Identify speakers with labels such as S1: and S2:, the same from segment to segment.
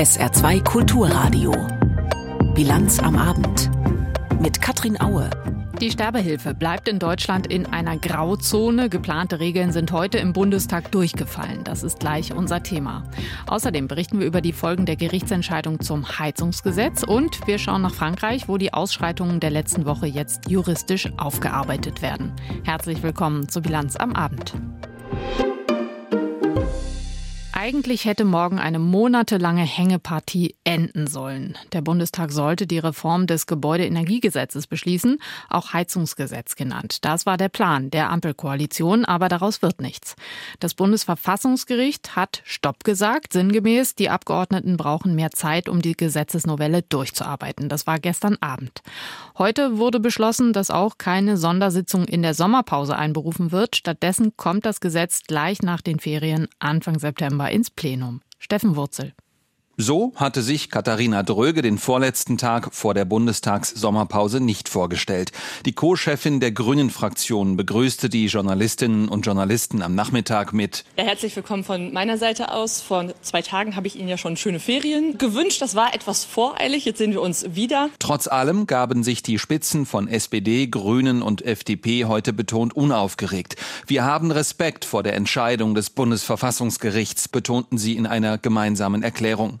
S1: SR2 Kulturradio. Bilanz am Abend. Mit Katrin Aue.
S2: Die Sterbehilfe bleibt in Deutschland in einer Grauzone. Geplante Regeln sind heute im Bundestag durchgefallen. Das ist gleich unser Thema. Außerdem berichten wir über die Folgen der Gerichtsentscheidung zum Heizungsgesetz und wir schauen nach Frankreich, wo die Ausschreitungen der letzten Woche jetzt juristisch aufgearbeitet werden. Herzlich willkommen zur Bilanz am Abend. Eigentlich hätte morgen eine monatelange Hängepartie enden sollen. Der Bundestag sollte die Reform des Gebäudeenergiegesetzes beschließen, auch Heizungsgesetz genannt. Das war der Plan der Ampelkoalition, aber daraus wird nichts. Das Bundesverfassungsgericht hat Stopp gesagt, sinngemäß, die Abgeordneten brauchen mehr Zeit, um die Gesetzesnovelle durchzuarbeiten. Das war gestern Abend. Heute wurde beschlossen, dass auch keine Sondersitzung in der Sommerpause einberufen wird. Stattdessen kommt das Gesetz gleich nach den Ferien Anfang September ins Plenum. Steffen Wurzel.
S3: So hatte sich Katharina Dröge den vorletzten Tag vor der Bundestagssommerpause nicht vorgestellt. Die Co-Chefin der Grünen-Fraktion begrüßte die Journalistinnen und Journalisten am Nachmittag mit
S4: ja, Herzlich willkommen von meiner Seite aus. Vor zwei Tagen habe ich Ihnen ja schon schöne Ferien gewünscht. Das war etwas voreilig. Jetzt sehen wir uns wieder.
S3: Trotz allem gaben sich die Spitzen von SPD, Grünen und FDP heute betont unaufgeregt. Wir haben Respekt vor der Entscheidung des Bundesverfassungsgerichts, betonten sie in einer gemeinsamen Erklärung.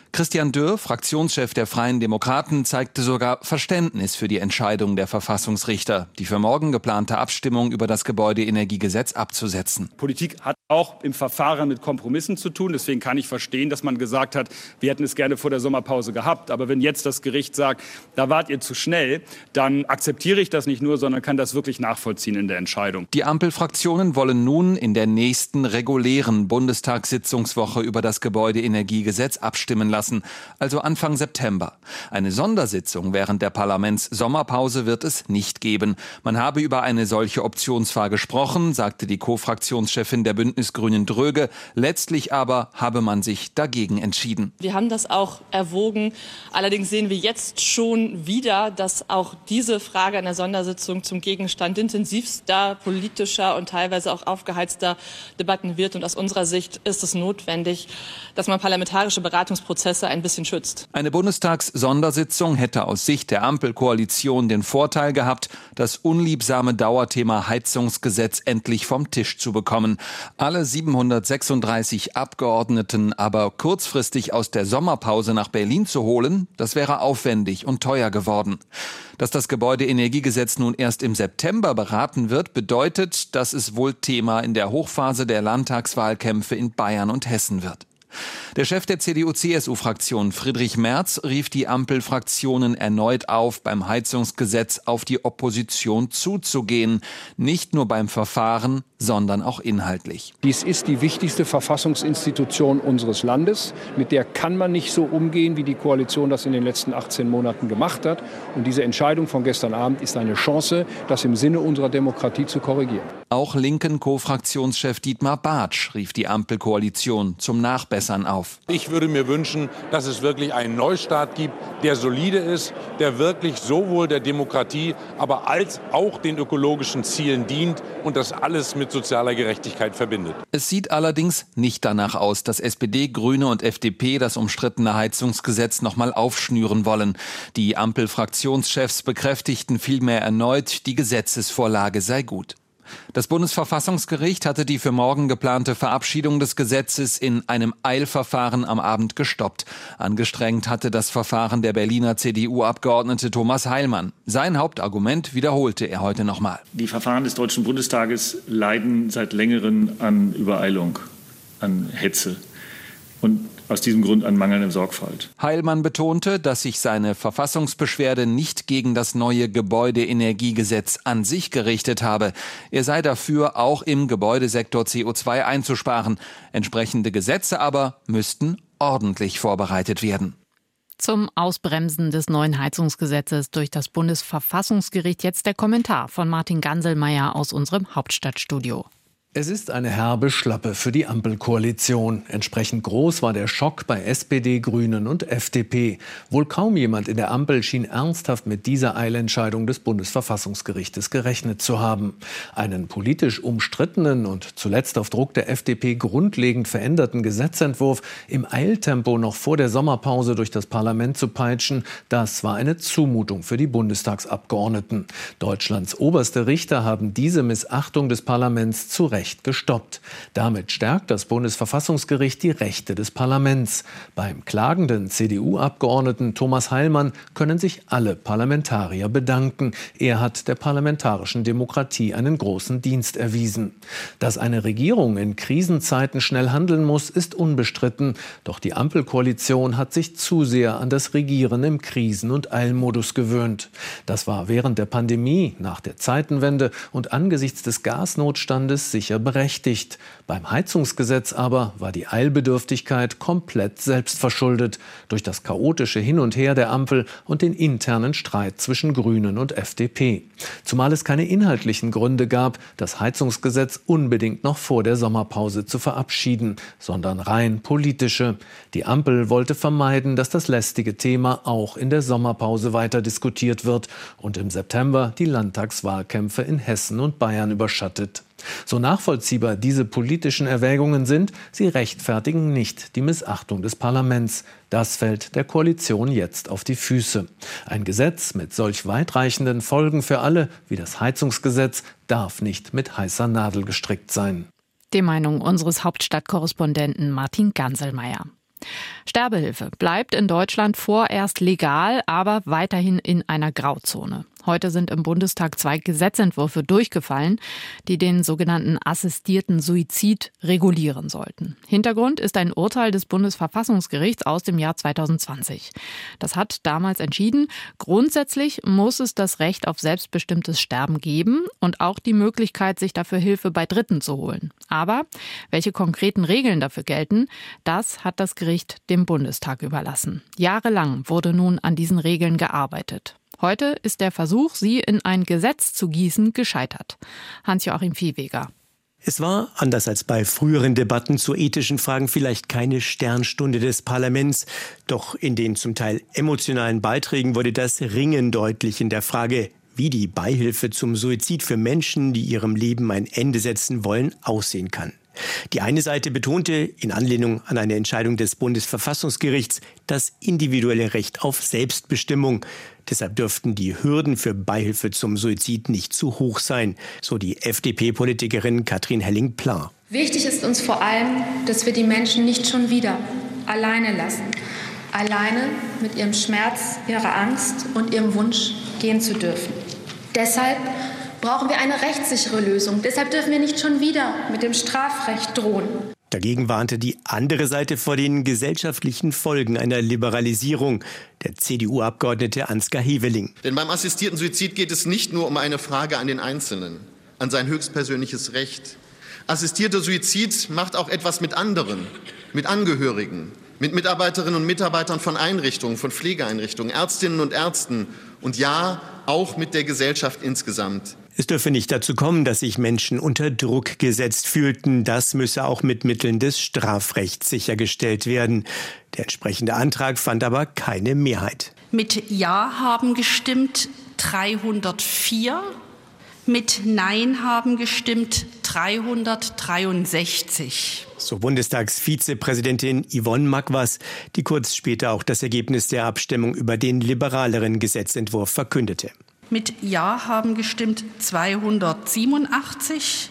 S3: Christian Dürr, Fraktionschef der Freien Demokraten, zeigte sogar Verständnis für die Entscheidung der Verfassungsrichter, die für morgen geplante Abstimmung über das Gebäudeenergiegesetz abzusetzen.
S5: Politik hat auch im Verfahren mit Kompromissen zu tun. Deswegen kann ich verstehen, dass man gesagt hat, wir hätten es gerne vor der Sommerpause gehabt. Aber wenn jetzt das Gericht sagt, da wart ihr zu schnell, dann akzeptiere ich das nicht nur, sondern kann das wirklich nachvollziehen in der Entscheidung.
S3: Die Ampelfraktionen wollen nun in der nächsten regulären Bundestagssitzungswoche über das Gebäudeenergiegesetz abstimmen lassen lassen, also Anfang September. Eine Sondersitzung während der Parlamentssommerpause wird es nicht geben. Man habe über eine solche Option zwar gesprochen, sagte die Co-Fraktionschefin der Bündnisgrünen Dröge, letztlich aber habe man sich dagegen entschieden.
S4: Wir haben das auch erwogen. Allerdings sehen wir jetzt schon wieder, dass auch diese Frage einer Sondersitzung zum Gegenstand intensivster politischer und teilweise auch aufgeheizter Debatten wird. Und aus unserer Sicht ist es notwendig, dass man parlamentarische Beratungsprozesse Prozesse ein bisschen schützt.
S3: Eine Bundestags-Sondersitzung hätte aus Sicht der Ampelkoalition den Vorteil gehabt, das unliebsame Dauerthema Heizungsgesetz endlich vom Tisch zu bekommen. Alle 736 Abgeordneten aber kurzfristig aus der Sommerpause nach Berlin zu holen, das wäre aufwendig und teuer geworden. Dass das Gebäudeenergiegesetz nun erst im September beraten wird, bedeutet, dass es wohl Thema in der Hochphase der Landtagswahlkämpfe in Bayern und Hessen wird. Der Chef der CDU-CSU-Fraktion Friedrich Merz rief die Ampelfraktionen erneut auf, beim Heizungsgesetz auf die Opposition zuzugehen, nicht nur beim Verfahren, sondern auch inhaltlich.
S6: Dies ist die wichtigste Verfassungsinstitution unseres Landes. Mit der kann man nicht so umgehen, wie die Koalition das in den letzten 18 Monaten gemacht hat. Und diese Entscheidung von gestern Abend ist eine Chance, das im Sinne unserer Demokratie zu korrigieren.
S3: Auch linken Co-Fraktionschef Dietmar Bartsch rief die Ampelkoalition zum Nachbessern auf.
S7: Ich würde mir wünschen, dass es wirklich einen Neustart gibt, der solide ist, der wirklich sowohl der Demokratie, aber als auch den ökologischen Zielen dient und das alles mit sozialer Gerechtigkeit verbindet.
S3: Es sieht allerdings nicht danach aus, dass SPD, Grüne und FDP das umstrittene Heizungsgesetz nochmal aufschnüren wollen. Die Ampelfraktionschefs bekräftigten vielmehr erneut, die Gesetzesvorlage sei gut. Das Bundesverfassungsgericht hatte die für morgen geplante Verabschiedung des Gesetzes in einem Eilverfahren am Abend gestoppt. Angestrengt hatte das Verfahren der Berliner CDU-Abgeordnete Thomas Heilmann. Sein Hauptargument wiederholte er heute nochmal.
S8: Die Verfahren des Deutschen Bundestages leiden seit längerem an Übereilung, an Hetze. Und aus diesem Grund an mangelnde Sorgfalt.
S3: Heilmann betonte, dass sich seine Verfassungsbeschwerde nicht gegen das neue Gebäudeenergiegesetz an sich gerichtet habe. Er sei dafür, auch im Gebäudesektor CO2 einzusparen. Entsprechende Gesetze aber müssten ordentlich vorbereitet werden.
S2: Zum Ausbremsen des neuen Heizungsgesetzes durch das Bundesverfassungsgericht jetzt der Kommentar von Martin Ganselmeier aus unserem Hauptstadtstudio.
S9: Es ist eine herbe Schlappe für die Ampelkoalition. Entsprechend groß war der Schock bei SPD, Grünen und FDP. Wohl kaum jemand in der Ampel schien ernsthaft mit dieser Eilentscheidung des Bundesverfassungsgerichtes gerechnet zu haben. Einen politisch umstrittenen und zuletzt auf Druck der FDP grundlegend veränderten Gesetzentwurf im Eiltempo noch vor der Sommerpause durch das Parlament zu peitschen, das war eine Zumutung für die Bundestagsabgeordneten. Deutschlands oberste Richter haben diese Missachtung des Parlaments zu Recht Recht gestoppt. Damit stärkt das Bundesverfassungsgericht die Rechte des Parlaments. Beim klagenden CDU-Abgeordneten Thomas Heilmann können sich alle Parlamentarier bedanken. Er hat der parlamentarischen Demokratie einen großen Dienst erwiesen. Dass eine Regierung in Krisenzeiten schnell handeln muss, ist unbestritten. Doch die Ampelkoalition hat sich zu sehr an das Regieren im Krisen- und Eilmodus gewöhnt. Das war während der Pandemie, nach der Zeitenwende und angesichts des Gasnotstandes sicher sicher berechtigt. Beim Heizungsgesetz aber war die Eilbedürftigkeit komplett selbstverschuldet durch das chaotische Hin und Her der Ampel und den internen Streit zwischen Grünen und FDP. Zumal es keine inhaltlichen Gründe gab, das Heizungsgesetz unbedingt noch vor der Sommerpause zu verabschieden, sondern rein politische. Die Ampel wollte vermeiden, dass das lästige Thema auch in der Sommerpause weiter diskutiert wird und im September die Landtagswahlkämpfe in Hessen und Bayern überschattet. So nachvollziehbar diese politischen Erwägungen sind, sie rechtfertigen nicht die Missachtung des Parlaments. Das fällt der Koalition jetzt auf die Füße. Ein Gesetz mit solch weitreichenden Folgen für alle wie das Heizungsgesetz darf nicht mit heißer Nadel gestrickt sein.
S2: Die Meinung unseres Hauptstadtkorrespondenten Martin Ganselmeier. Sterbehilfe bleibt in Deutschland vorerst legal, aber weiterhin in einer Grauzone. Heute sind im Bundestag zwei Gesetzentwürfe durchgefallen, die den sogenannten assistierten Suizid regulieren sollten. Hintergrund ist ein Urteil des Bundesverfassungsgerichts aus dem Jahr 2020. Das hat damals entschieden, grundsätzlich muss es das Recht auf selbstbestimmtes Sterben geben und auch die Möglichkeit, sich dafür Hilfe bei Dritten zu holen. Aber welche konkreten Regeln dafür gelten, das hat das Gericht dem Bundestag überlassen. Jahrelang wurde nun an diesen Regeln gearbeitet. Heute ist der Versuch, sie in ein Gesetz zu gießen, gescheitert. Hans-Joachim Viehweger.
S10: Es war, anders als bei früheren Debatten zu ethischen Fragen, vielleicht keine Sternstunde des Parlaments. Doch in den zum Teil emotionalen Beiträgen wurde das Ringen deutlich in der Frage, wie die Beihilfe zum Suizid für Menschen, die ihrem Leben ein Ende setzen wollen, aussehen kann. Die eine Seite betonte in Anlehnung an eine Entscheidung des Bundesverfassungsgerichts das individuelle Recht auf Selbstbestimmung. Deshalb dürften die Hürden für Beihilfe zum Suizid nicht zu hoch sein, so die FDP-Politikerin Katrin Helling-Pla.
S11: Wichtig ist uns vor allem, dass wir die Menschen nicht schon wieder alleine lassen. Alleine mit ihrem Schmerz, ihrer Angst und ihrem Wunsch gehen zu dürfen. Deshalb brauchen wir eine rechtssichere Lösung. Deshalb dürfen wir nicht schon wieder mit dem Strafrecht drohen.
S10: Dagegen warnte die andere Seite vor den gesellschaftlichen Folgen einer Liberalisierung. Der CDU-Abgeordnete Ansgar Heveling.
S12: Denn beim assistierten Suizid geht es nicht nur um eine Frage an den Einzelnen, an sein höchstpersönliches Recht. Assistierter Suizid macht auch etwas mit anderen, mit Angehörigen, mit Mitarbeiterinnen und Mitarbeitern von Einrichtungen, von Pflegeeinrichtungen, Ärztinnen und Ärzten und ja, auch mit der Gesellschaft insgesamt.
S10: Es dürfe nicht dazu kommen, dass sich Menschen unter Druck gesetzt fühlten. Das müsse auch mit Mitteln des Strafrechts sichergestellt werden. Der entsprechende Antrag fand aber keine Mehrheit.
S13: Mit Ja haben gestimmt 304, mit Nein haben gestimmt 363.
S10: So Bundestagsvizepräsidentin Yvonne Magwas, die kurz später auch das Ergebnis der Abstimmung über den liberaleren Gesetzentwurf verkündete.
S13: Mit Ja haben gestimmt 287,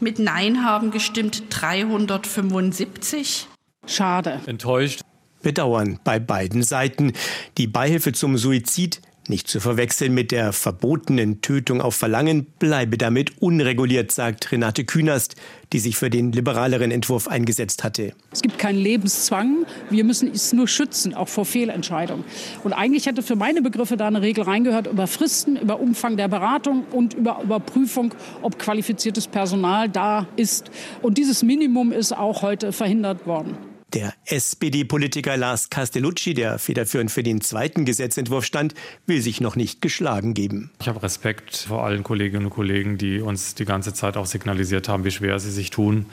S13: mit Nein haben gestimmt 375.
S10: Schade. Enttäuscht. Bedauern bei beiden Seiten. Die Beihilfe zum Suizid nicht zu verwechseln mit der verbotenen Tötung auf Verlangen, bleibe damit unreguliert, sagt Renate Künast, die sich für den liberaleren Entwurf eingesetzt hatte.
S14: Es gibt keinen Lebenszwang. Wir müssen es nur schützen, auch vor Fehlentscheidungen. Und eigentlich hätte für meine Begriffe da eine Regel reingehört über Fristen, über Umfang der Beratung und über Überprüfung, ob qualifiziertes Personal da ist. Und dieses Minimum ist auch heute verhindert worden.
S10: Der SPD-Politiker Lars Castellucci, der federführend für den zweiten Gesetzentwurf stand, will sich noch nicht geschlagen geben.
S15: Ich habe Respekt vor allen Kolleginnen und Kollegen, die uns die ganze Zeit auch signalisiert haben, wie schwer sie sich tun.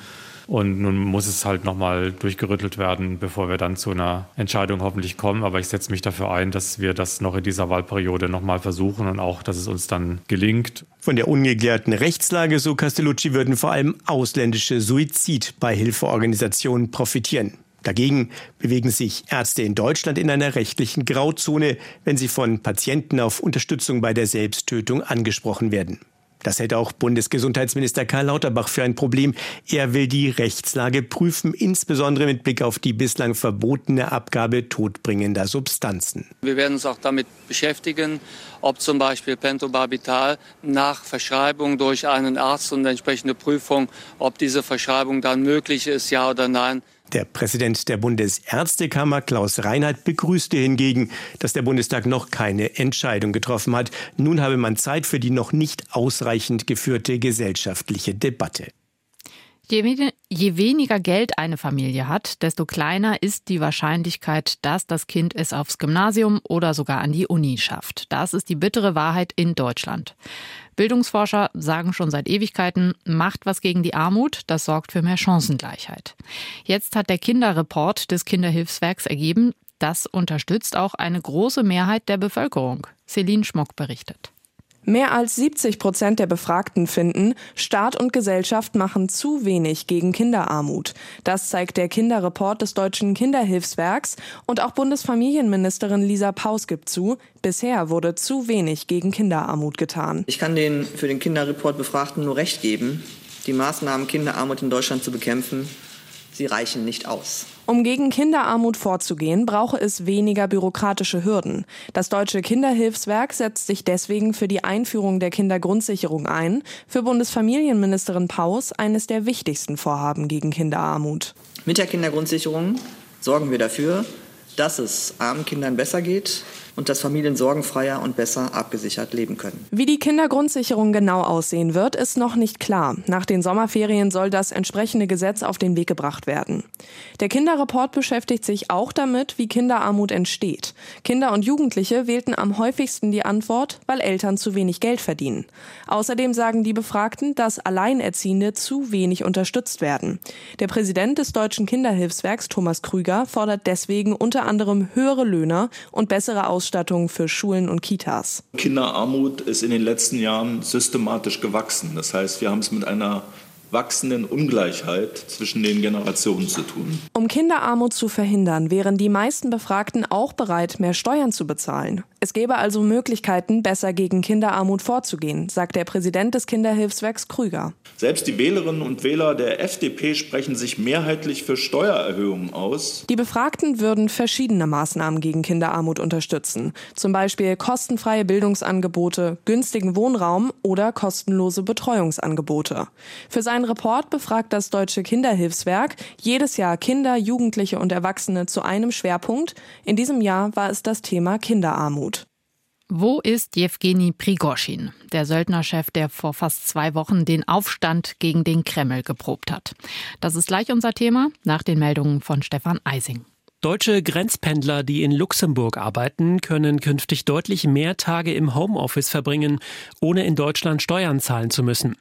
S15: Und nun muss es halt nochmal durchgerüttelt werden, bevor wir dann zu einer Entscheidung hoffentlich kommen. Aber ich setze mich dafür ein, dass wir das noch in dieser Wahlperiode nochmal versuchen und auch, dass es uns dann gelingt.
S10: Von der ungeklärten Rechtslage, so Castellucci, würden vor allem ausländische Suizidbeihilfeorganisationen profitieren. Dagegen bewegen sich Ärzte in Deutschland in einer rechtlichen Grauzone, wenn sie von Patienten auf Unterstützung bei der Selbsttötung angesprochen werden. Das hält auch Bundesgesundheitsminister Karl Lauterbach für ein Problem. Er will die Rechtslage prüfen, insbesondere mit Blick auf die bislang verbotene Abgabe todbringender Substanzen.
S16: Wir werden uns auch damit beschäftigen, ob zum Beispiel Pentobarbital nach Verschreibung durch einen Arzt und entsprechende Prüfung, ob diese Verschreibung dann möglich ist, ja oder nein.
S10: Der Präsident der Bundesärztekammer Klaus Reinhardt begrüßte hingegen, dass der Bundestag noch keine Entscheidung getroffen hat. Nun habe man Zeit für die noch nicht ausreichend geführte gesellschaftliche Debatte.
S2: Je, je, weniger Geld eine Familie hat, desto kleiner ist die Wahrscheinlichkeit, dass das Kind es aufs Gymnasium oder sogar an die Uni schafft. Das ist die bittere Wahrheit in Deutschland. Bildungsforscher sagen schon seit Ewigkeiten, macht was gegen die Armut, das sorgt für mehr Chancengleichheit. Jetzt hat der Kinderreport des Kinderhilfswerks ergeben, das unterstützt auch eine große Mehrheit der Bevölkerung. Celine Schmock berichtet.
S17: Mehr als 70 Prozent der Befragten finden, Staat und Gesellschaft machen zu wenig gegen Kinderarmut. Das zeigt der Kinderreport des Deutschen Kinderhilfswerks und auch Bundesfamilienministerin Lisa Paus gibt zu, bisher wurde zu wenig gegen Kinderarmut getan.
S18: Ich kann den für den Kinderreport Befragten nur recht geben. Die Maßnahmen, Kinderarmut in Deutschland zu bekämpfen, sie reichen nicht aus.
S17: Um gegen Kinderarmut vorzugehen, brauche es weniger bürokratische Hürden. Das Deutsche Kinderhilfswerk setzt sich deswegen für die Einführung der Kindergrundsicherung ein, für Bundesfamilienministerin Paus eines der wichtigsten Vorhaben gegen Kinderarmut.
S18: Mit der Kindergrundsicherung sorgen wir dafür, dass es armen Kindern besser geht, und dass Familien sorgenfreier und besser abgesichert leben können.
S17: Wie die Kindergrundsicherung genau aussehen wird, ist noch nicht klar. Nach den Sommerferien soll das entsprechende Gesetz auf den Weg gebracht werden. Der Kinderreport beschäftigt sich auch damit, wie Kinderarmut entsteht. Kinder und Jugendliche wählten am häufigsten die Antwort, weil Eltern zu wenig Geld verdienen. Außerdem sagen die Befragten, dass Alleinerziehende zu wenig unterstützt werden. Der Präsident des Deutschen Kinderhilfswerks, Thomas Krüger, fordert deswegen unter anderem höhere Löhne und bessere Ausbildung Ausstattung für Schulen und Kitas.
S19: Kinderarmut ist in den letzten Jahren systematisch gewachsen. Das heißt, wir haben es mit einer wachsenden Ungleichheit zwischen den Generationen zu tun.
S17: Um Kinderarmut zu verhindern, wären die meisten Befragten auch bereit, mehr Steuern zu bezahlen. Es gäbe also Möglichkeiten, besser gegen Kinderarmut vorzugehen, sagt der Präsident des Kinderhilfswerks Krüger.
S19: Selbst die Wählerinnen und Wähler der FDP sprechen sich mehrheitlich für Steuererhöhungen aus.
S17: Die Befragten würden verschiedene Maßnahmen gegen Kinderarmut unterstützen, zum Beispiel kostenfreie Bildungsangebote, günstigen Wohnraum oder kostenlose Betreuungsangebote. Für seinen Report befragt das Deutsche Kinderhilfswerk jedes Jahr Kinder, Jugendliche und Erwachsene zu einem Schwerpunkt. In diesem Jahr war es das Thema Kinderarmut.
S2: Wo ist Jewgeni Prigoschin, der Söldnerchef, der vor fast zwei Wochen den Aufstand gegen den Kreml geprobt hat? Das ist gleich unser Thema nach den Meldungen von Stefan Eising.
S20: Deutsche Grenzpendler, die in Luxemburg arbeiten, können künftig deutlich mehr Tage im Homeoffice verbringen, ohne in Deutschland Steuern zahlen zu müssen.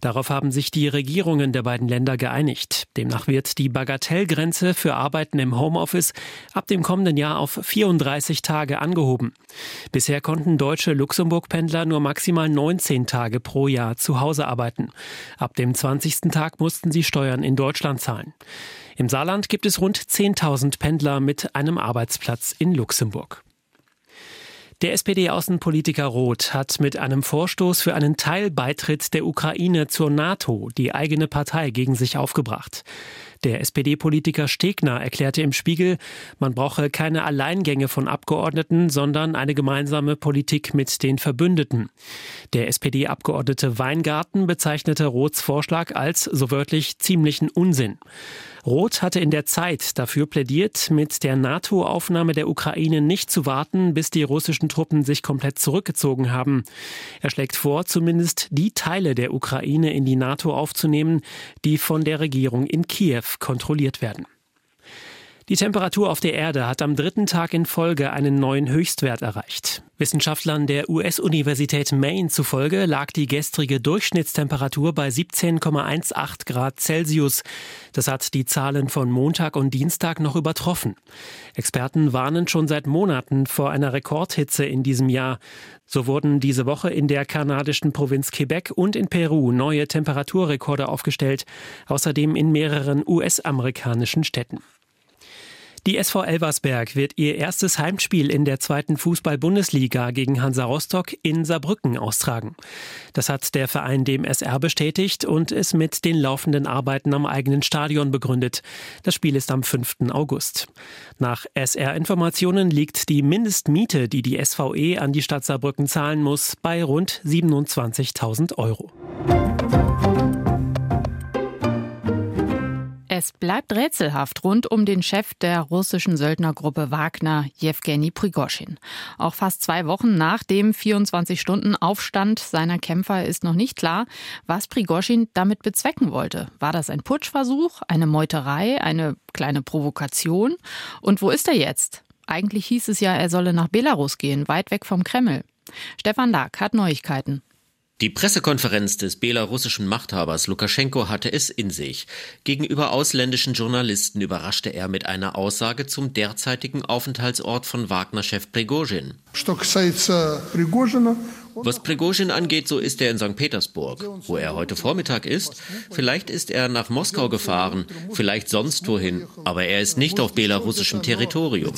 S20: Darauf haben sich die Regierungen der beiden Länder geeinigt. Demnach wird die Bagatellgrenze für Arbeiten im Homeoffice ab dem kommenden Jahr auf 34 Tage angehoben. Bisher konnten deutsche Luxemburg-Pendler nur maximal 19 Tage pro Jahr zu Hause arbeiten. Ab dem 20. Tag mussten sie Steuern in Deutschland zahlen. Im Saarland gibt es rund 10.000 Pendler mit einem Arbeitsplatz in Luxemburg. Der SPD-Außenpolitiker Roth hat mit einem Vorstoß für einen Teilbeitritt der Ukraine zur NATO die eigene Partei gegen sich aufgebracht. Der SPD-Politiker Stegner erklärte im Spiegel, man brauche keine Alleingänge von Abgeordneten, sondern eine gemeinsame Politik mit den Verbündeten. Der SPD-Abgeordnete Weingarten bezeichnete Roths Vorschlag als so wörtlich ziemlichen Unsinn. Roth hatte in der Zeit dafür plädiert, mit der NATO-Aufnahme der Ukraine nicht zu warten, bis die russischen Truppen sich komplett zurückgezogen haben. Er schlägt vor, zumindest die Teile der Ukraine in die NATO aufzunehmen, die von der Regierung in Kiew kontrolliert werden. Die Temperatur auf der Erde hat am dritten Tag in Folge einen neuen Höchstwert erreicht. Wissenschaftlern der US-Universität Maine zufolge lag die gestrige Durchschnittstemperatur bei 17,18 Grad Celsius. Das hat die Zahlen von Montag und Dienstag noch übertroffen. Experten warnen schon seit Monaten vor einer Rekordhitze in diesem Jahr. So wurden diese Woche in der kanadischen Provinz Quebec und in Peru neue Temperaturrekorde aufgestellt, außerdem in mehreren US-amerikanischen Städten. Die SV Elversberg wird ihr erstes Heimspiel in der zweiten Fußball-Bundesliga gegen Hansa Rostock in Saarbrücken austragen. Das hat der Verein dem SR bestätigt und es mit den laufenden Arbeiten am eigenen Stadion begründet. Das Spiel ist am 5. August. Nach SR-Informationen liegt die Mindestmiete, die die SVE an die Stadt Saarbrücken zahlen muss, bei rund 27.000 Euro.
S2: Es bleibt rätselhaft rund um den Chef der russischen Söldnergruppe Wagner, Jewgeni Prigoschin. Auch fast zwei Wochen nach dem 24-Stunden-Aufstand seiner Kämpfer ist noch nicht klar, was Prigoschin damit bezwecken wollte. War das ein Putschversuch, eine Meuterei, eine kleine Provokation? Und wo ist er jetzt? Eigentlich hieß es ja, er solle nach Belarus gehen, weit weg vom Kreml. Stefan Lag hat Neuigkeiten.
S21: Die Pressekonferenz des belarussischen Machthabers Lukaschenko hatte es in sich. Gegenüber ausländischen Journalisten überraschte er mit einer Aussage zum derzeitigen Aufenthaltsort von Wagner-Chef Prigozhin. Was Prigozhin angeht, so ist er in St. Petersburg, wo er heute Vormittag ist. Vielleicht ist er nach Moskau gefahren, vielleicht sonst wohin, aber er ist nicht auf belarussischem Territorium.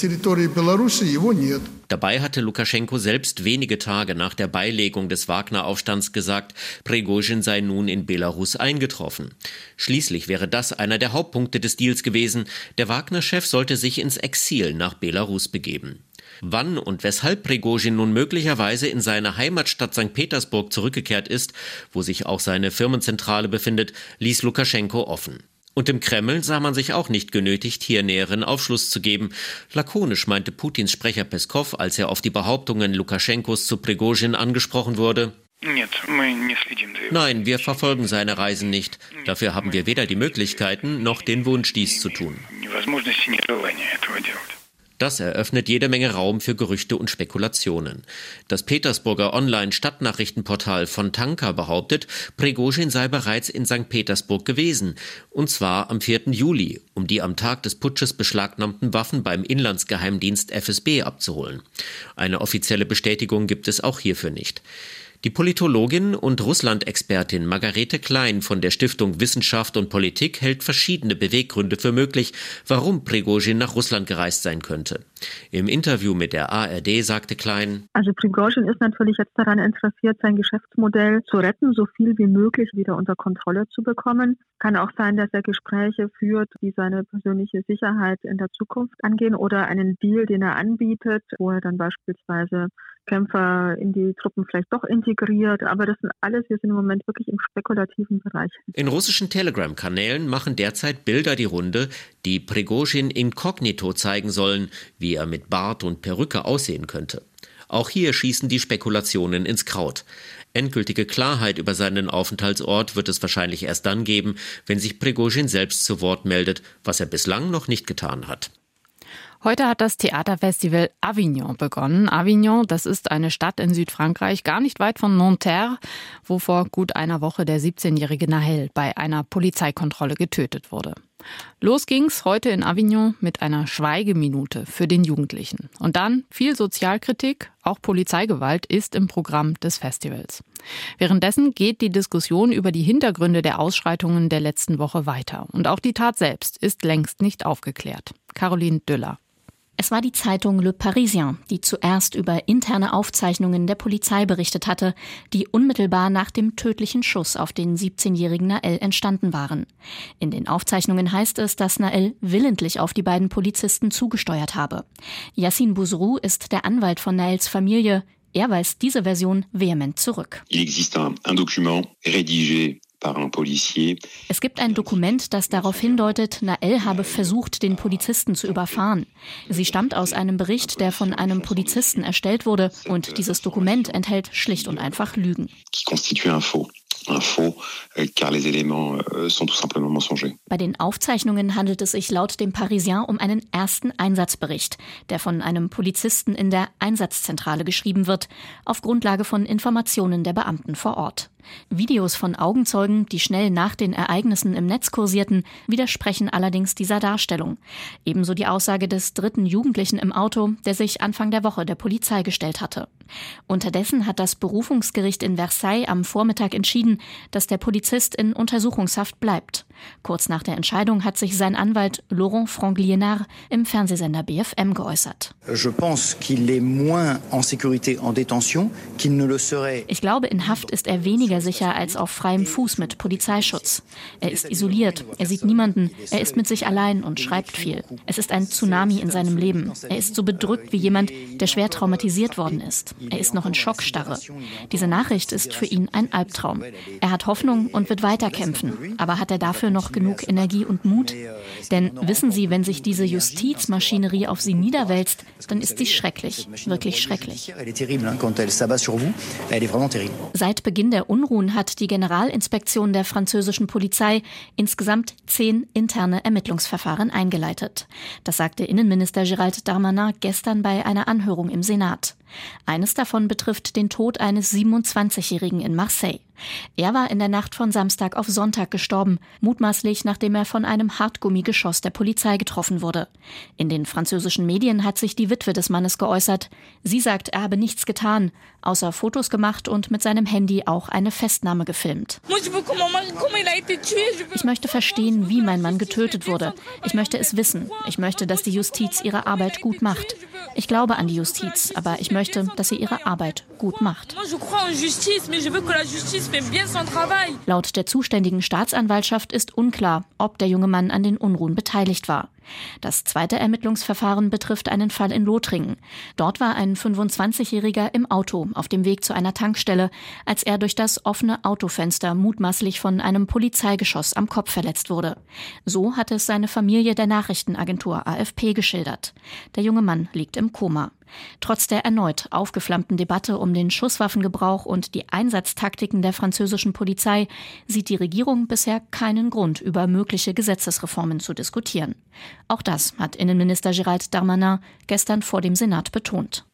S21: Dabei hatte Lukaschenko selbst wenige Tage nach der Beilegung des Wagner-Aufstands gesagt, Prigozhin sei nun in Belarus eingetroffen. Schließlich wäre das einer der Hauptpunkte des Deals gewesen. Der Wagner-Chef sollte sich ins Exil nach Belarus begeben. Wann und weshalb Prigozhin nun möglicherweise in seine Heimatstadt St. Petersburg zurückgekehrt ist, wo sich auch seine Firmenzentrale befindet, ließ Lukaschenko offen. Und im Kreml sah man sich auch nicht genötigt, hier näheren Aufschluss zu geben. Lakonisch meinte Putins Sprecher Peskov, als er auf die Behauptungen Lukaschenkos zu Prigozhin angesprochen wurde. Nein, wir verfolgen seine Reisen nicht. Dafür haben wir weder die Möglichkeiten noch den Wunsch, dies zu tun. Das eröffnet jede Menge Raum für Gerüchte und Spekulationen. Das Petersburger Online-Stadtnachrichtenportal von Tanka behauptet, Prigozhin sei bereits in St. Petersburg gewesen, und zwar am 4. Juli, um die am Tag des Putsches beschlagnahmten Waffen beim Inlandsgeheimdienst FSB abzuholen. Eine offizielle Bestätigung gibt es auch hierfür nicht. Die Politologin und Russland-Expertin Margarete Klein von der Stiftung Wissenschaft und Politik hält verschiedene Beweggründe für möglich, warum Prigozhin nach Russland gereist sein könnte. Im Interview mit der ARD sagte Klein,
S22: Also Prigozhin ist natürlich jetzt daran interessiert, sein Geschäftsmodell zu retten, so viel wie möglich wieder unter Kontrolle zu bekommen. Kann auch sein, dass er Gespräche führt, die seine persönliche Sicherheit in der Zukunft angehen oder einen Deal, den er anbietet, wo er dann beispielsweise Kämpfer in die Truppen vielleicht doch integriert. Aber das sind alles, wir sind im Moment wirklich im spekulativen Bereich.
S21: In russischen Telegram-Kanälen machen derzeit Bilder die Runde, die Prigozhin inkognito zeigen sollen, wie er mit Bart und Perücke aussehen könnte. Auch hier schießen die Spekulationen ins Kraut. Endgültige Klarheit über seinen Aufenthaltsort wird es wahrscheinlich erst dann geben, wenn sich Prigozhin selbst zu Wort meldet, was er bislang noch nicht getan hat.
S2: Heute hat das Theaterfestival Avignon begonnen. Avignon, das ist eine Stadt in Südfrankreich, gar nicht weit von Nanterre, wo vor gut einer Woche der 17-jährige Nahel bei einer Polizeikontrolle getötet wurde. Los ging's heute in Avignon mit einer Schweigeminute für den Jugendlichen. Und dann viel Sozialkritik, auch Polizeigewalt ist im Programm des Festivals. Währenddessen geht die Diskussion über die Hintergründe der Ausschreitungen der letzten Woche weiter. Und auch die Tat selbst ist längst nicht aufgeklärt. Caroline Düller.
S23: Es war die Zeitung Le Parisien, die zuerst über interne Aufzeichnungen der Polizei berichtet hatte, die unmittelbar nach dem tödlichen Schuss auf den 17-jährigen Nael entstanden waren. In den Aufzeichnungen heißt es, dass Nael willentlich auf die beiden Polizisten zugesteuert habe. Yassin Bouzrou ist der Anwalt von Naels Familie. Er weist diese Version vehement zurück.
S24: Il existe un, un document rédigé
S23: es gibt ein Dokument, das darauf hindeutet, Nael habe versucht, den Polizisten zu überfahren. Sie stammt aus einem Bericht, der von einem Polizisten erstellt wurde, und dieses Dokument enthält schlicht und einfach Lügen.
S24: un faux, euh, car les éléments euh, sont tout simplement mensongers.
S23: Bei den Aufzeichnungen handelt es sich laut dem Parisien um einen ersten Einsatzbericht, der von einem Polizisten in der Einsatzzentrale geschrieben wird, auf Grundlage von Informationen der Beamten vor Ort. Videos von Augenzeugen, die schnell nach den Ereignissen im Netz kursierten, widersprechen allerdings dieser Darstellung. Ebenso die Aussage des dritten Jugendlichen im Auto, der sich Anfang der Woche der Polizei gestellt hatte. Unterdessen hat das Berufungsgericht in Versailles am Vormittag entschieden, dass der Polizist in Untersuchungshaft bleibt. Kurz nach der Entscheidung hat sich sein Anwalt Laurent Franglienard im Fernsehsender BFM geäußert. Ich glaube, in Haft ist er weniger sicher als auf freiem Fuß mit Polizeischutz. Er ist isoliert, er sieht niemanden, er ist mit sich allein und schreibt viel. Es ist ein Tsunami in seinem Leben. Er ist so bedrückt wie jemand, der schwer traumatisiert worden ist. Er ist noch in Schockstarre. Diese Nachricht ist für ihn ein Albtraum. Er hat Hoffnung und wird weiterkämpfen. Aber hat er dafür noch genug Energie und Mut? Denn wissen Sie, wenn sich diese Justizmaschinerie auf Sie niederwälzt, dann ist sie schrecklich, wirklich schrecklich. Seit Beginn der Unruhen hat die Generalinspektion der französischen Polizei insgesamt zehn interne Ermittlungsverfahren eingeleitet. Das sagte Innenminister Gérald Darmanin gestern bei einer Anhörung im Senat. Eines davon betrifft den Tod eines 27-Jährigen in Marseille. Er war in der Nacht von Samstag auf Sonntag gestorben, mutmaßlich nachdem er von einem Hartgummigeschoss der Polizei getroffen wurde. In den französischen Medien hat sich die Witwe des Mannes geäußert. Sie sagt, er habe nichts getan, außer Fotos gemacht und mit seinem Handy auch eine Festnahme gefilmt. Ich möchte verstehen, wie mein Mann getötet wurde. Ich möchte es wissen. Ich möchte, dass die Justiz ihre Arbeit gut macht. Ich glaube an die Justiz, aber ich möchte, dass sie ihre Arbeit gut macht. Laut der zuständigen Staatsanwaltschaft ist unklar, ob der junge Mann an den Unruhen beteiligt war. Das zweite Ermittlungsverfahren betrifft einen Fall in Lothringen. Dort war ein 25-Jähriger im Auto auf dem Weg zu einer Tankstelle, als er durch das offene Autofenster mutmaßlich von einem Polizeigeschoss am Kopf verletzt wurde. So hat es seine Familie der Nachrichtenagentur AFP geschildert. Der junge Mann liegt im Koma. Trotz der erneut aufgeflammten Debatte um den Schusswaffengebrauch und die Einsatztaktiken der französischen Polizei sieht die Regierung bisher keinen Grund, über mögliche Gesetzesreformen zu diskutieren. Auch das hat Innenminister Gérald Darmanin gestern vor dem Senat betont.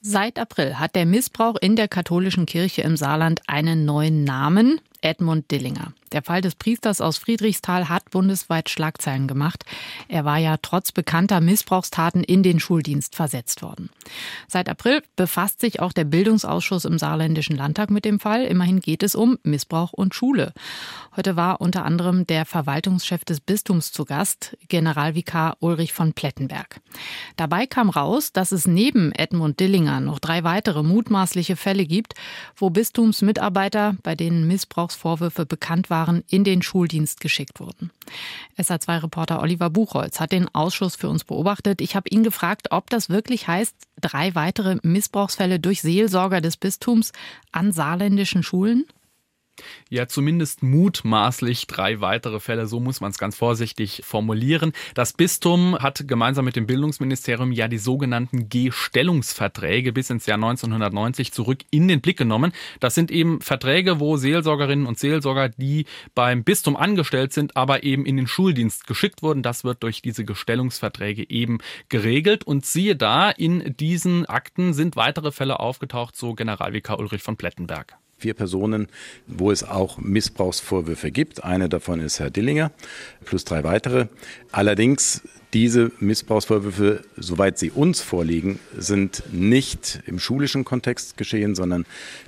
S2: Seit April hat der Missbrauch in der katholischen Kirche im Saarland einen neuen Namen. Edmund Dillinger. Der Fall des Priesters aus Friedrichsthal hat bundesweit Schlagzeilen gemacht. Er war ja trotz bekannter Missbrauchstaten in den Schuldienst versetzt worden. Seit April befasst sich auch der Bildungsausschuss im Saarländischen Landtag mit dem Fall. Immerhin geht es um Missbrauch und Schule. Heute war unter anderem der Verwaltungschef des Bistums zu Gast, Generalvikar Ulrich von Plettenberg. Dabei kam raus, dass es neben Edmund Dillinger noch drei weitere mutmaßliche Fälle gibt, wo Bistumsmitarbeiter, bei denen Missbrauchsvorwürfe bekannt waren, in den Schuldienst geschickt wurden. SA2-Reporter Oliver Buchholz hat den Ausschuss für uns beobachtet. Ich habe ihn gefragt, ob das wirklich heißt, drei weitere Missbrauchsfälle durch Seelsorger des Bistums an saarländischen Schulen?
S25: Ja, zumindest mutmaßlich drei weitere Fälle, so muss man es ganz vorsichtig formulieren. Das Bistum hat gemeinsam mit dem Bildungsministerium ja die sogenannten G-Stellungsverträge bis ins Jahr 1990 zurück in den Blick genommen. Das sind eben Verträge, wo Seelsorgerinnen und Seelsorger, die beim Bistum angestellt sind, aber eben in den Schuldienst geschickt wurden. Das wird durch diese Gestellungsverträge eben geregelt. Und siehe da, in diesen Akten sind weitere Fälle aufgetaucht, so Generalvikar Ulrich von Plettenberg
S26: vier Personen, wo es auch Missbrauchsvorwürfe gibt. Eine davon ist Herr Dillinger, plus drei weitere. Allerdings diese Missbrauchsvorwürfe, soweit sie uns vorliegen, sind nicht im schulischen Kontext geschehen, sondern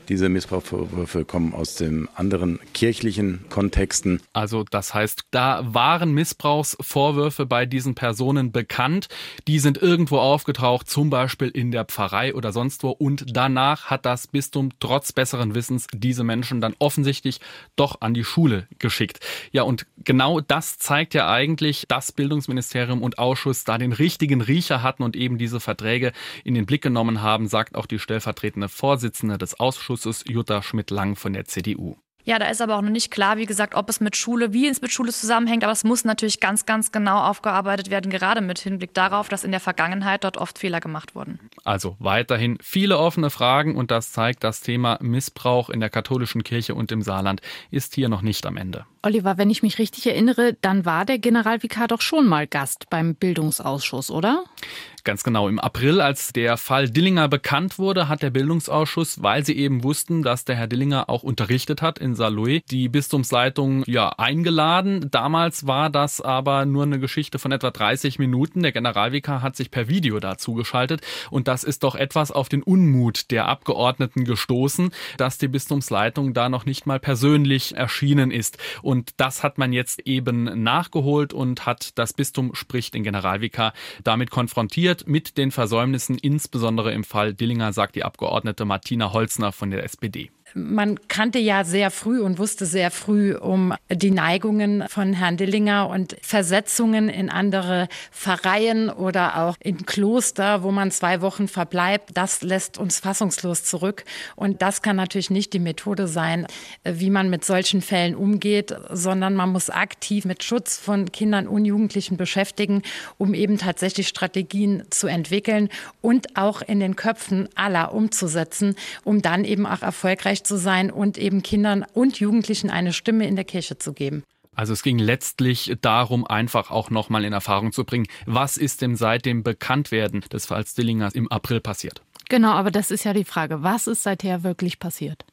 S26: diese Missbrauchsvorwürfe kommen aus den anderen kirchlichen Kontexten.
S25: Also das heißt, da waren Missbrauchsvorwürfe bei diesen Personen bekannt. Die sind irgendwo aufgetaucht, zum Beispiel in der Pfarrei oder sonst wo. Und danach hat das Bistum trotz besseren Wissens diese Menschen dann offensichtlich doch an die Schule geschickt. Ja, und genau das zeigt ja eigentlich, das Bildungsministerium und Ausschuss da den richtigen Riecher hatten und eben diese Verträge in den Blick genommen haben, sagt auch die stellvertretende Vorsitzende des Ausschusses Jutta Schmidt-Lang von der CDU.
S27: Ja, da ist aber auch noch nicht klar, wie gesagt, ob es mit Schule, wie es mit Schule zusammenhängt. Aber es muss natürlich ganz, ganz genau aufgearbeitet werden, gerade mit Hinblick darauf, dass in der Vergangenheit dort oft Fehler gemacht wurden.
S25: Also weiterhin viele offene Fragen und das zeigt, das Thema Missbrauch in der katholischen Kirche und im Saarland ist hier noch nicht am Ende.
S2: Oliver, wenn ich mich richtig erinnere, dann war der Generalvikar doch schon mal Gast beim Bildungsausschuss, oder?
S25: Ganz genau. Im April, als der Fall Dillinger bekannt wurde, hat der Bildungsausschuss, weil sie eben wussten, dass der Herr Dillinger auch unterrichtet hat in Saarlouis, die Bistumsleitung ja eingeladen. Damals war das aber nur eine Geschichte von etwa 30 Minuten. Der Generalvikar hat sich per Video dazu geschaltet und das ist doch etwas auf den Unmut der Abgeordneten gestoßen, dass die Bistumsleitung da noch nicht mal persönlich erschienen ist. Und das hat man jetzt eben nachgeholt und hat das Bistum, sprich den Generalvikar, damit konfrontiert konfrontiert mit den Versäumnissen, insbesondere im Fall Dillinger, sagt die Abgeordnete Martina Holzner von der SPD
S28: man kannte ja sehr früh und wusste sehr früh um die Neigungen von Herrn Dillinger und Versetzungen in andere Pfarreien oder auch in Kloster, wo man zwei Wochen verbleibt. Das lässt uns fassungslos zurück. Und das kann natürlich nicht die Methode sein, wie man mit solchen Fällen umgeht, sondern man muss aktiv mit Schutz von Kindern und Jugendlichen beschäftigen, um eben tatsächlich Strategien zu entwickeln und auch in den Köpfen aller umzusetzen, um dann eben auch erfolgreich zu sein und eben Kindern und Jugendlichen eine Stimme in der Kirche zu geben.
S25: Also es ging letztlich darum, einfach auch nochmal in Erfahrung zu bringen, was ist denn seit dem Bekanntwerden des Falls Dillingers im April passiert.
S2: Genau, aber das ist ja die Frage, was ist seither wirklich passiert?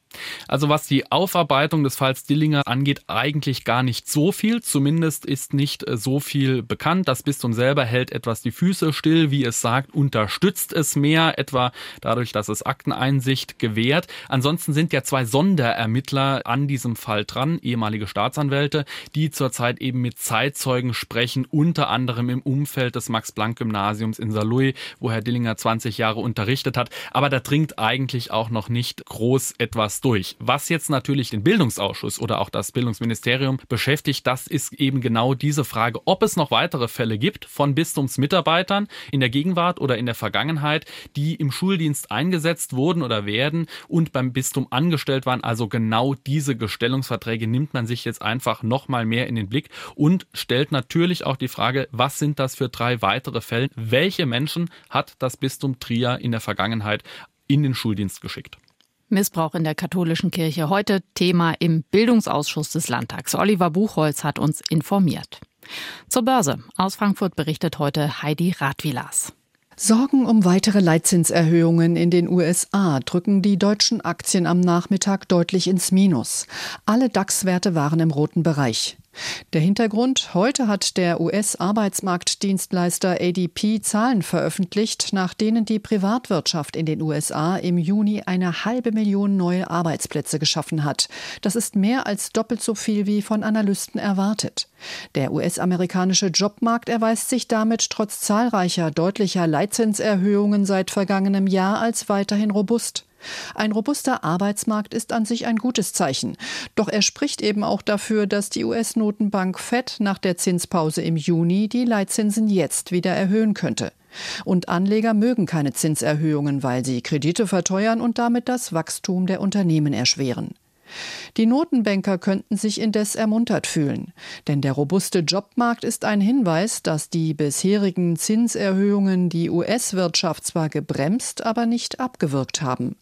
S25: Also was die Aufarbeitung des Falls Dillinger angeht, eigentlich gar nicht so viel. Zumindest ist nicht äh, so viel bekannt. Das Bistum selber hält etwas die Füße still, wie es sagt, unterstützt es mehr, etwa dadurch, dass es Akteneinsicht gewährt. Ansonsten sind ja zwei Sonderermittler an diesem Fall dran, ehemalige Staatsanwälte, die zurzeit eben mit Zeitzeugen sprechen, unter anderem im Umfeld des Max-Planck-Gymnasiums in Saarlouis, wo Herr Dillinger 20 Jahre unterrichtet hat. Aber da dringt eigentlich auch noch nicht groß etwas durch. Was jetzt natürlich den Bildungsausschuss oder auch das Bildungsministerium beschäftigt, das ist eben genau diese Frage, ob es noch weitere Fälle gibt von Bistumsmitarbeitern in der Gegenwart oder in der Vergangenheit, die im Schuldienst eingesetzt wurden oder werden und beim Bistum angestellt waren. Also genau diese Gestellungsverträge nimmt man sich jetzt einfach nochmal mehr in den Blick und stellt natürlich auch die Frage, was sind das für drei weitere Fälle? Welche Menschen hat das Bistum Trier in der Vergangenheit in den Schuldienst geschickt?
S2: Missbrauch in der katholischen Kirche. Heute Thema im Bildungsausschuss des Landtags. Oliver Buchholz hat uns informiert. Zur Börse. Aus Frankfurt berichtet heute Heidi Radwilas.
S29: Sorgen um weitere Leitzinserhöhungen in den USA drücken die deutschen Aktien am Nachmittag deutlich ins Minus. Alle DAX-Werte waren im roten Bereich. Der Hintergrund, heute hat der US-Arbeitsmarktdienstleister ADP Zahlen veröffentlicht, nach denen die Privatwirtschaft in den USA im Juni eine halbe Million neue Arbeitsplätze geschaffen hat. Das ist mehr als doppelt so viel wie von Analysten erwartet. Der US-amerikanische Jobmarkt erweist sich damit trotz zahlreicher deutlicher Leitzinserhöhungen seit vergangenem Jahr als weiterhin robust. Ein robuster Arbeitsmarkt ist an sich ein gutes Zeichen. Doch er spricht eben auch dafür, dass die US-Notenbank Fed nach der Zinspause im Juni die Leitzinsen jetzt wieder erhöhen könnte. Und Anleger mögen keine Zinserhöhungen, weil sie Kredite verteuern und damit das Wachstum der Unternehmen erschweren. Die Notenbanker könnten sich indes ermuntert fühlen, denn der robuste Jobmarkt ist ein Hinweis, dass die bisherigen Zinserhöhungen die US-Wirtschaft zwar gebremst, aber nicht abgewirkt haben.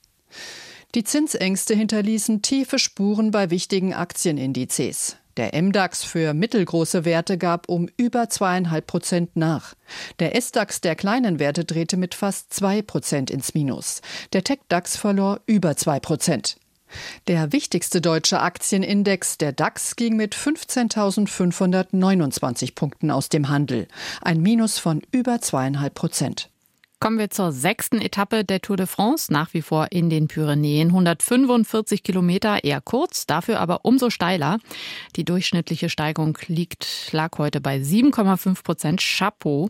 S29: Die Zinsängste hinterließen tiefe Spuren bei wichtigen Aktienindizes. Der MDAX für mittelgroße Werte gab um über zweieinhalb Prozent nach. Der SDAX der kleinen Werte drehte mit fast zwei Prozent ins Minus. Der TechDAX verlor über zwei Prozent. Der wichtigste deutsche Aktienindex, der DAX, ging mit 15.529 Punkten aus dem Handel. Ein Minus von über zweieinhalb Prozent.
S2: Kommen wir zur sechsten Etappe der Tour de France, nach wie vor in den Pyrenäen. 145 Kilometer, eher kurz, dafür aber umso steiler. Die durchschnittliche Steigung liegt, lag heute bei 7,5 Prozent. Chapeau.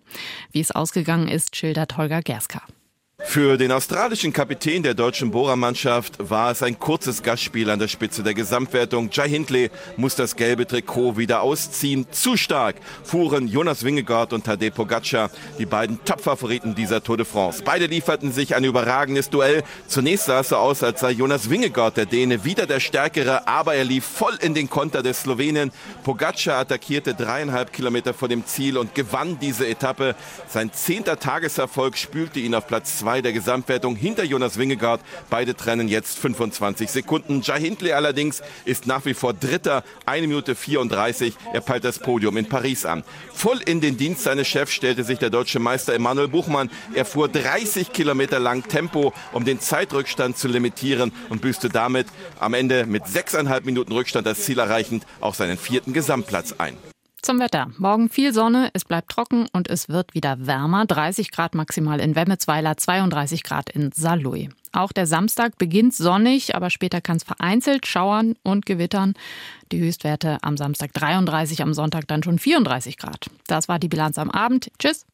S2: Wie es ausgegangen ist, schildert Holger Gerska.
S30: Für den australischen Kapitän der deutschen Bohrermannschaft war es ein kurzes Gastspiel an der Spitze der Gesamtwertung. Jai Hindley muss das gelbe Trikot wieder ausziehen. Zu stark fuhren Jonas Wingegaard und Tadej Pogacar, die beiden Top-Favoriten dieser Tour de France. Beide lieferten sich ein überragendes Duell. Zunächst sah es so aus, als sei Jonas Wingegaard der Däne wieder der Stärkere, aber er lief voll in den Konter des Slowenen. Pogacar attackierte dreieinhalb Kilometer vor dem Ziel und gewann diese Etappe. Sein zehnter Tageserfolg spülte ihn auf Platz zwei 2 der Gesamtwertung hinter Jonas Wingegaard. Beide trennen jetzt 25 Sekunden. Jai Hindley allerdings ist nach wie vor Dritter, 1 Minute 34. Er peilt das Podium in Paris an. Voll in den Dienst seines Chefs stellte sich der deutsche Meister Emanuel Buchmann. Er fuhr 30 Kilometer lang Tempo, um den Zeitrückstand zu limitieren und büßte damit am Ende mit sechseinhalb Minuten Rückstand das Ziel erreichend auch seinen vierten Gesamtplatz ein.
S2: Zum Wetter. Morgen viel Sonne, es bleibt trocken und es wird wieder wärmer. 30 Grad maximal in Wemmetsweiler, 32 Grad in Saarlouis. Auch der Samstag beginnt sonnig, aber später kann es vereinzelt schauern und gewittern. Die Höchstwerte am Samstag 33, am Sonntag dann schon 34 Grad. Das war die Bilanz am Abend. Tschüss.